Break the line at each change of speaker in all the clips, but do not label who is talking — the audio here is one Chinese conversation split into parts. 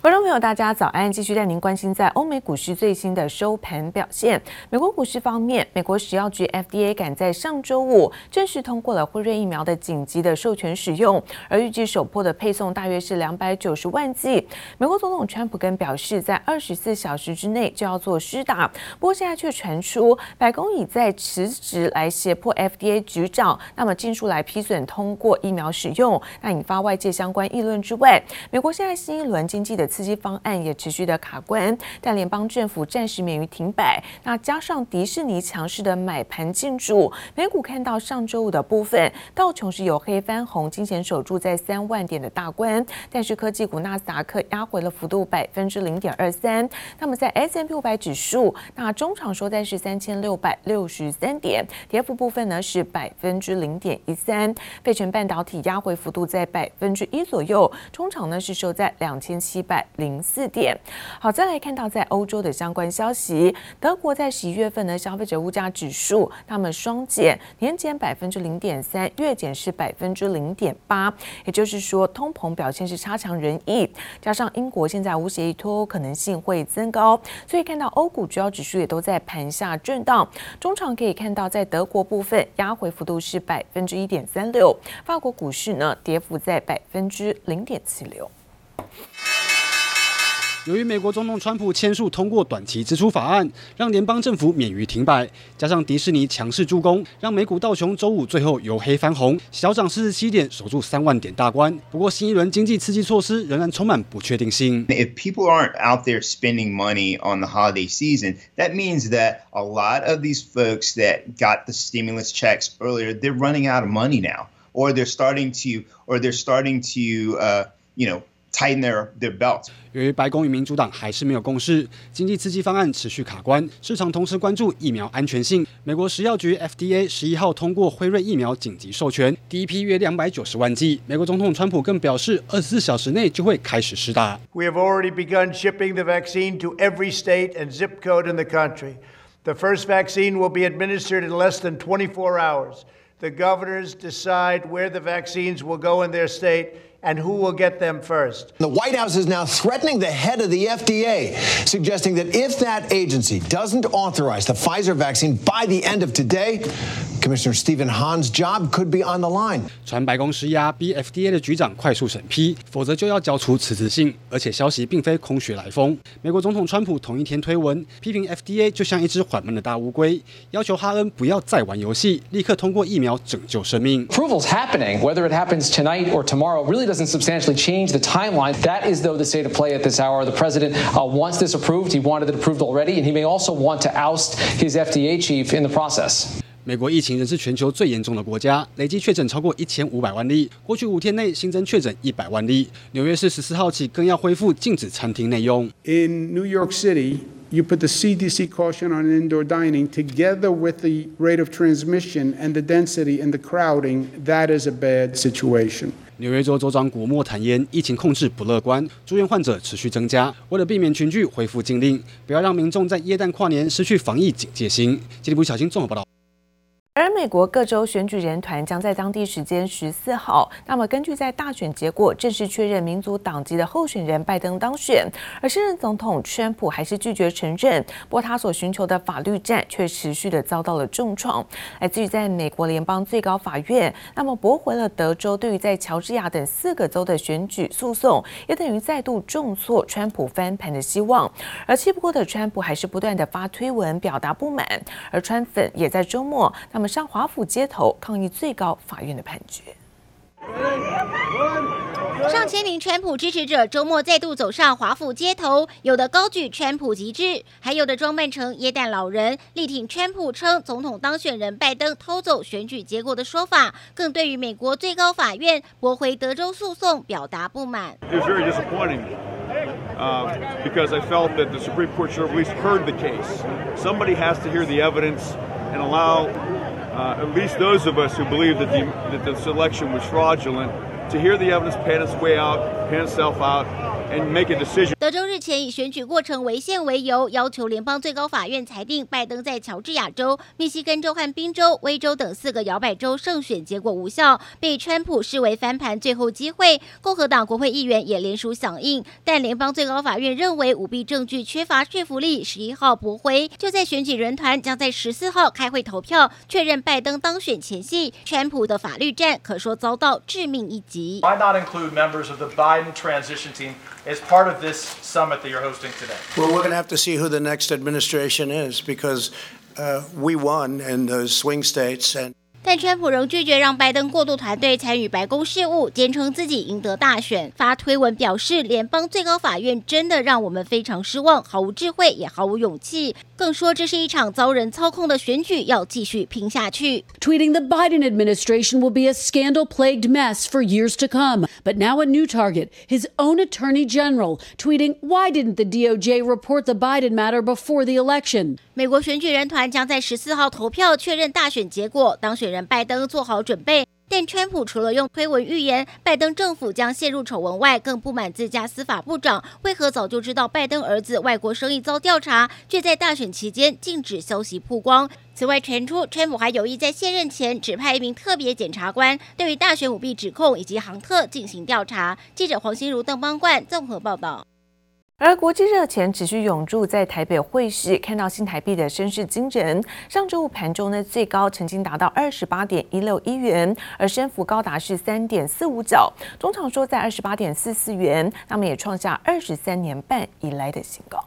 观众朋友，大家早安！继续带您关心在欧美股市最新的收盘表现。美国股市方面，美国食药局 FDA 赶在上周五正式通过了辉瑞疫苗的紧急的授权使用，而预计首波的配送大约是两百九十万剂。美国总统川普更表示，在二十四小时之内就要做施打。不过现在却传出白宫已在辞职来胁迫 FDA 局长，那么尽速来批准通过疫苗使用，那引发外界相关议论之外，美国现在新一轮经济的刺激方案也持续的卡关，但联邦政府暂时免于停摆。那加上迪士尼强势的买盘进驻，美股看到上周五的部分，道琼是由黑翻红，惊险守住在三万点的大关。但是科技股纳斯达克压回了幅度百分之零点二三。那么在 S&P 五百指数，那中场收在是三千六百六十三点，跌幅部分呢是百分之零点一三。费城半导体压回幅度在百分之一左右，中场呢是收在两千七百。零四点，好，再来看到在欧洲的相关消息，德国在十一月份的消费者物价指数，他们双减，年减百分之零点三，月减是百分之零点八，也就是说通膨表现是差强人意，加上英国现在无协议脱欧可能性会增高，所以看到欧股主要指数也都在盘下震荡，中场可以看到在德国部分压回幅度是百分之一点三六，法国股市呢跌幅在百分之零点七六。
由于美国总统川普签署通过短期支出法案，让联邦政府免于停摆，加上迪士尼强势助攻，让美股道琼周五最后由黑翻红，小涨四十七点，守住三万点大关。不过，新一轮经济刺激措施仍然充满不确定性。
If people aren't out there spending money on the holiday season, that means that a lot of these folks that got the stimulus checks earlier, they're running out of money now, or they're starting to, or they're starting to, uh, you know. tighten their their belt。
由于白宫与民主党还是没有共识，经济刺激方案持续卡关，市场同时关注疫苗安全性。美国食药局 FDA 十一号通过辉瑞疫苗紧急授权，第一批约两百九十万剂。美国总统川普更表示，二十四小时内就会开始施打。
We have already begun shipping the vaccine to every state and zip code in the country. The first vaccine will be administered in less than 24 hours. The governors decide where the vaccines will go in their state. And who will get them first?
The White House is now threatening the head of the FDA, suggesting that if that agency doesn't authorize the Pfizer vaccine by the end of today, Commissioner Stephen Hahn's job could be on the line.
传白宫施压，逼 FDA 的局长快速审批，否则就要交出辞职信。而且消息并非空穴来风。美国总统川普同一天推文批评 FDA 就像一只缓慢的大乌龟，要求哈恩不要再玩游戏，立刻通过疫苗拯救生命。
Approval's happening, whether it happens tonight or tomorrow, really doesn't substantially change the timeline. That is, though, the state of play at this hour. The president uh, wants this approved. He wanted it approved already, and he may also want to oust his FDA chief in the process.
美国疫情仍是全球最严重的国家，累计确诊超过一千五百万例。过去五天内新增确诊一百万例。纽约市十四号起更要恢复禁止餐厅内用。
In New York City, you put the CDC caution on indoor dining together with the rate of transmission and the density and the crowding. That is a bad situation.
纽约州州长古默坦言，疫情控制不乐观，住院患者持续增加。为了避免群聚，恢复禁令，不要让民众在耶诞跨年失去防疫警戒心。经济部小心综合报道。
而美国各州选举人团将在当地时间十四号，那么根据在大选结果正式确认民主党籍的候选人拜登当选，而现任总统川普还是拒绝承认。不过他所寻求的法律战却持续的遭到了重创，来自于在美国联邦最高法院，那么驳回了德州对于在乔治亚等四个州的选举诉讼，也等于再度重挫川普翻盘的希望。而气不过的川普还是不断的发推文表达不满，而川粉也在周末那么。上华府街头抗议最高法院的判决。
上千名川普支持者周末再度走上华府街头，有的高举川普旗帜，还有的装扮成耶诞老人，力挺川普称总统当选人拜登偷走选举结果的说法，更对于美国最高法院驳回德州诉讼表达不满。
Uh, at least Uh, those of us who believe that the, that the selection was fraudulent, to hear the evidence pan its way out, pan itself out, and make a decision.
德州日前以选举过程违宪为由，要求联邦最高法院裁定拜登在乔治亚州、密西根州和宾州、威州等四个摇摆州胜选结果无效，被川普视为翻盘最后机会。共和党国会议员也联署响应，但联邦最高法院认为舞弊证据缺乏说服力，十一号驳回。就在选举人团将在十四号开会投票确认拜登当选前夕，川普的法律战可说遭到致命一击。
Why not include members of the Biden transition team as part of this summit that you're hosting today?
Well, we're going to have to see who the next administration is because uh, we won in those swing states and
但川普仍拒绝让拜登过渡团队参与白宫事务，坚称自己赢得大选。发推文表示，联邦最高法院真的让我们非常失望，毫无智慧，也毫无勇气。更说这是一场遭人操控的选举，要继续拼下去。
Tweeting the Biden administration will be a scandal-plagued mess for years to come. But now a new target, his own attorney general, tweeting, "Why didn't the DOJ report the Biden matter before the election?"
美国选举人团将在十四号投票确认大选结果，当选人拜登做好准备。但川普除了用推文预言拜登政府将陷入丑闻外，更不满自家司法部长为何早就知道拜登儿子外国生意遭调查，却在大选期间禁止消息曝光。此外传出，川普还有意在卸任前指派一名特别检察官，对于大选舞弊指控以及航特进行调查。记者黄心如、邓邦冠综合报道。
而国际热钱持续涌入，在台北汇市看到新台币的升势惊人。上周五盘中呢，最高曾经达到二十八点一六一元，而升幅高达是三点四五角。中场说在二十八点四四元，那么也创下二十三年半以来的新高。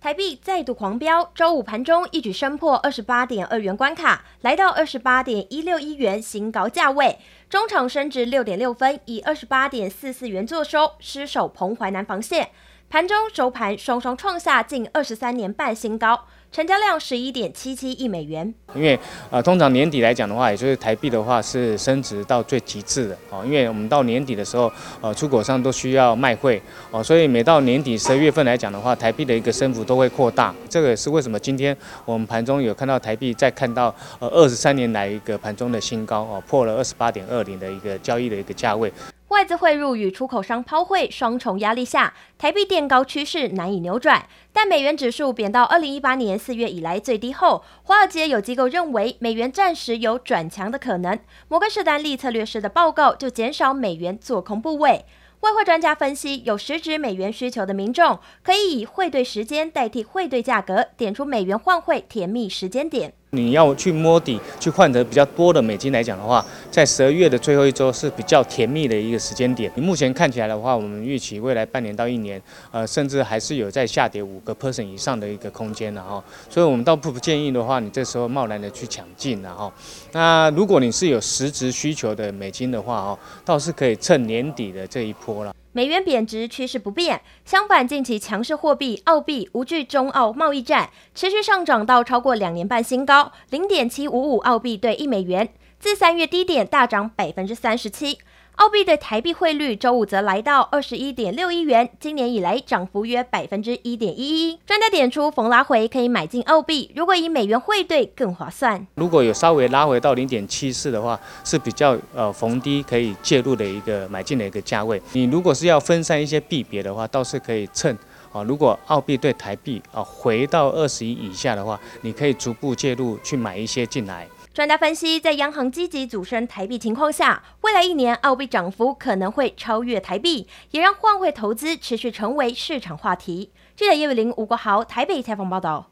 台币再度狂飙，周五盘中一举升破二十八点二元关卡，来到二十八点一六一元新高价位。中场升值六点六分，以二十八点四四元坐收，失守彭淮南防线。盘中收盘双双创下近二十三年半新高。成交量十一点七七亿美元。
因为呃，通常年底来讲的话，也就是台币的话是升值到最极致的哦。因为我们到年底的时候，呃，出口商都需要卖汇哦，所以每到年底十二月份来讲的话，台币的一个升幅都会扩大。这个是为什么今天我们盘中有看到台币再看到呃二十三年来一个盘中的新高哦，破了二十八点二零的一个交易的一个价位。
外资汇入与出口商抛汇双重压力下，台币垫高趋势难以扭转。但美元指数贬到二零一八年四月以来最低后，华尔街有机构认为美元暂时有转强的可能。摩根士丹利策略师的报告就减少美元做空部位。外汇专家分析，有实质美元需求的民众可以以汇兑时间代替汇兑价格，点出美元换汇甜蜜时间点。
你要去摸底，去换得比较多的美金来讲的话，在十二月的最后一周是比较甜蜜的一个时间点。你目前看起来的话，我们预期未来半年到一年，呃，甚至还是有在下跌五个 percent 以上的一个空间的哈。所以，我们倒不不建议的话，你这时候贸然的去抢进了哈。那如果你是有实质需求的美金的话哦，倒是可以趁年底的这一波了。
美元贬值趋势不变，相反，近期强势货币澳币无惧中澳贸易战，持续上涨到超过两年半新高，零点七五五澳币兑一美元，自三月低点大涨百分之三十七。澳币对台币汇率周五则来到二十一点六一元，今年以来涨幅约百分之一点一一。专家点出，逢拉回可以买进澳币，如果以美元汇兑更划算。
如果有稍微拉回到零点七四的话，是比较呃逢低可以介入的一个买进的一个价位。你如果是要分散一些币别的话，倒是可以趁啊，如果澳币对台币啊回到二十一以下的话，你可以逐步介入去买一些进来。
专家分析，在央行积极组升台币情况下，未来一年澳币涨幅可能会超越台币，也让换汇投资持续成为市场话题。记者叶伟玲、吴国豪台北采访报道。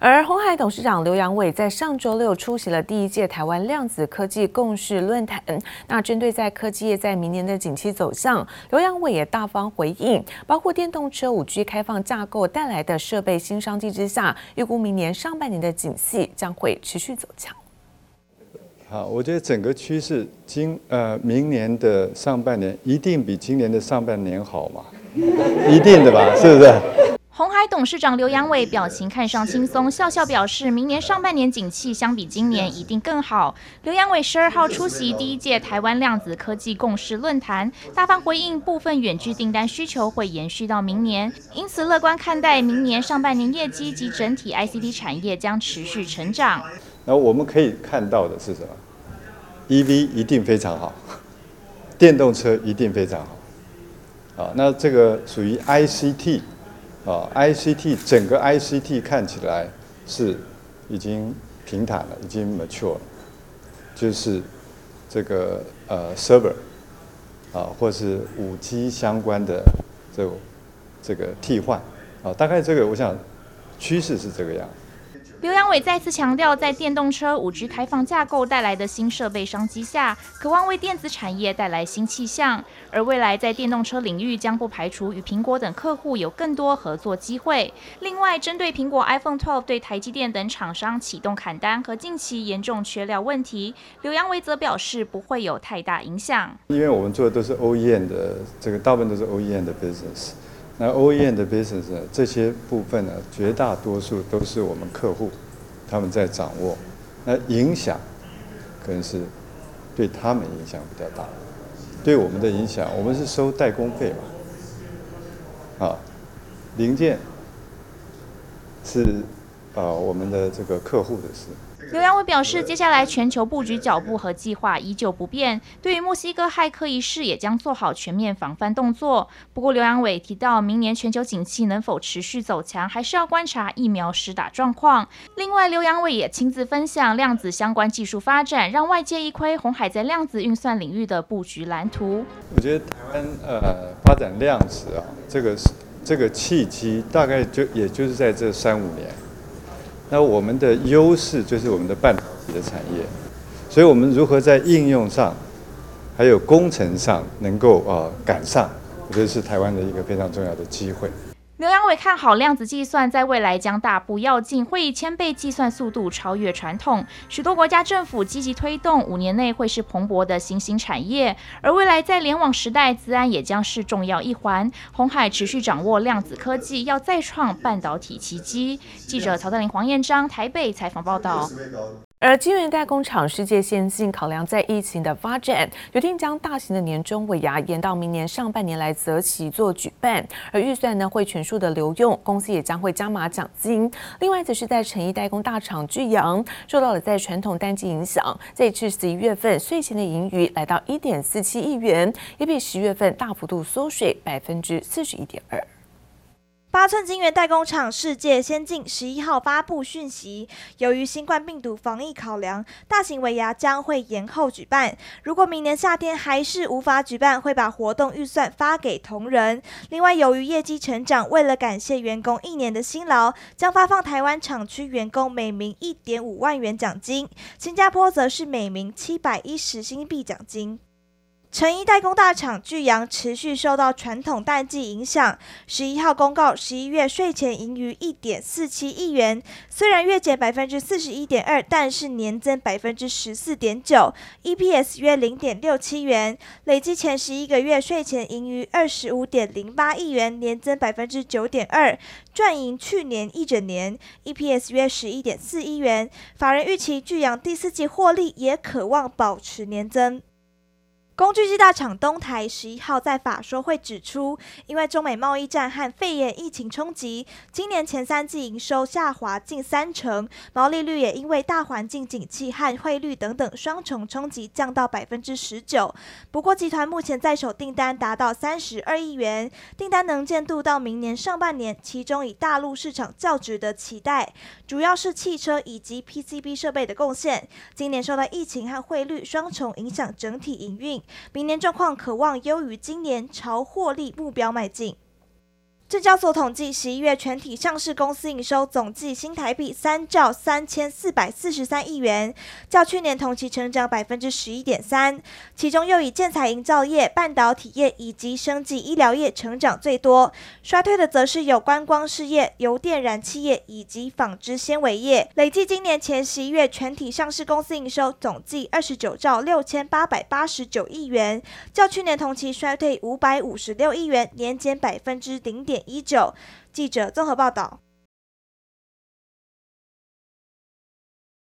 而鸿海董事长刘扬伟在上周六出席了第一届台湾量子科技共识论坛。那针对在科技业在明年的景气走向，刘扬伟也大方回应，包括电动车、五 G 开放架构带来的设备新商机之下，预估明年上半年的景气将会持续走强。
好，我觉得整个趋势今呃明年的上半年一定比今年的上半年好嘛，一定的吧，是不是？
鸿海董事长刘扬伟表情看上轻松，笑笑表示，明年上半年景气相比今年一定更好。刘扬伟十二号出席第一届台湾量子科技共识论坛，大方回应部分远距订单需求会延续到明年，因此乐观看待明年上半年业绩及整体 ICT 产业将持续成
长。那我们可以看到的是什么？EV 一定非常好，电动车一定非常好，啊，那这个属于 ICT，啊，ICT 整个 ICT 看起来是已经平坦了，已经 mature 了，就是这个呃 server，啊，或是五 G 相关的这个、这个替换，啊，大概这个我想趋势是这个样。
刘扬伟再次强调，在电动车五 G 开放架构带来的新设备商机下，渴望为电子产业带来新气象。而未来在电动车领域，将不排除与苹果等客户有更多合作机会。另外，针对苹果 iPhone 12对台积电等厂商启动砍单和近期严重缺料问题，刘扬伟则表示不会有太大影响。
因为我们做的都是 OEM 的，这个大部分都是 OEM 的 business。那 OEM 的 business，这些部分呢，绝大多数都是我们客户他们在掌握。那影响可能是对他们影响比较大，对我们的影响，我们是收代工费嘛，啊，零件是啊我们的这个客户的事。
刘扬伟表示，接下来全球布局脚步和计划依旧不变。对于墨西哥骇客一事，也将做好全面防范动作。不过，刘扬伟提到，明年全球景气能否持续走强，还是要观察疫苗施打状况。另外，刘扬伟也亲自分享量子相关技术发展，让外界一窥红海在量子运算领域的布局蓝图。
我觉得台湾呃发展量子啊，这个这个契机大概就也就是在这三五年。那我们的优势就是我们的半导体的产业，所以我们如何在应用上，还有工程上能够呃赶上，我觉得是台湾的一个非常重要的机会。
刘扬伟看好量子计算在未来将大步跃进，会以千倍计算速度超越传统。许多国家政府积极推动，五年内会是蓬勃的新兴产业。而未来在联网时代，资安也将是重要一环。红海持续掌握量子科技，要再创半导体奇迹。记者曹德林、黄彦章台北采访报道。
而晶圆代工厂世界先进考量在疫情的发展，决定将大型的年终尾牙延到明年上半年来择期做举办，而预算呢会全数的留用，公司也将会加码奖金。另外则是在诚意代工大厂聚阳，受到了在传统淡季影响，这一次十一月份税前的盈余来到一点四七亿元，也比十月份大幅度缩水百分之四十一点二。
八寸晶圆代工厂世界先进十一号发布讯息，由于新冠病毒防疫考量，大型尾牙将会延后举办。如果明年夏天还是无法举办，会把活动预算发给同仁。另外，由于业绩成长，为了感谢员工一年的辛劳，将发放台湾厂区员工每名一点五万元奖金，新加坡则是每名七百一十新币奖金。成衣代工大厂巨阳持续受到传统淡季影响，十一号公告十一月税前盈余一点四七亿元，虽然月减百分之四十一点二，但是年增百分之十四点九，EPS 约零点六七元，累计前十一个月税前盈余二十五点零八亿元，年增百分之九点二，赚赢去年一整年，EPS 约十一点四亿元。法人预期巨阳第四季获利也可望保持年增。工具机大厂东台十一号在法说会指出，因为中美贸易战和肺炎疫情冲击，今年前三季营收下滑近三成，毛利率也因为大环境景气和汇率等等双重冲击降到百分之十九。不过，集团目前在手订单达到三十二亿元，订单能见度到明年上半年，其中以大陆市场较值得期待，主要是汽车以及 PCB 设备的贡献。今年受到疫情和汇率双重影响，整体营运。明年状况可望优于今年，朝获利目标迈进。证交所统计，十一月全体上市公司营收总计新台币三兆三千四百四十三亿元，较去年同期成长百分之十一点三。其中又以建材营造业、半导体业以及生技医疗业成长最多，衰退的则是有观光事业、油电燃气业以及纺织纤维业。累计今年前十一月全体上市公司营收总计二十九兆六千八百八十九亿元，较去年同期衰退五百五十六亿元，年减百分之零点点。一九记者综合报道。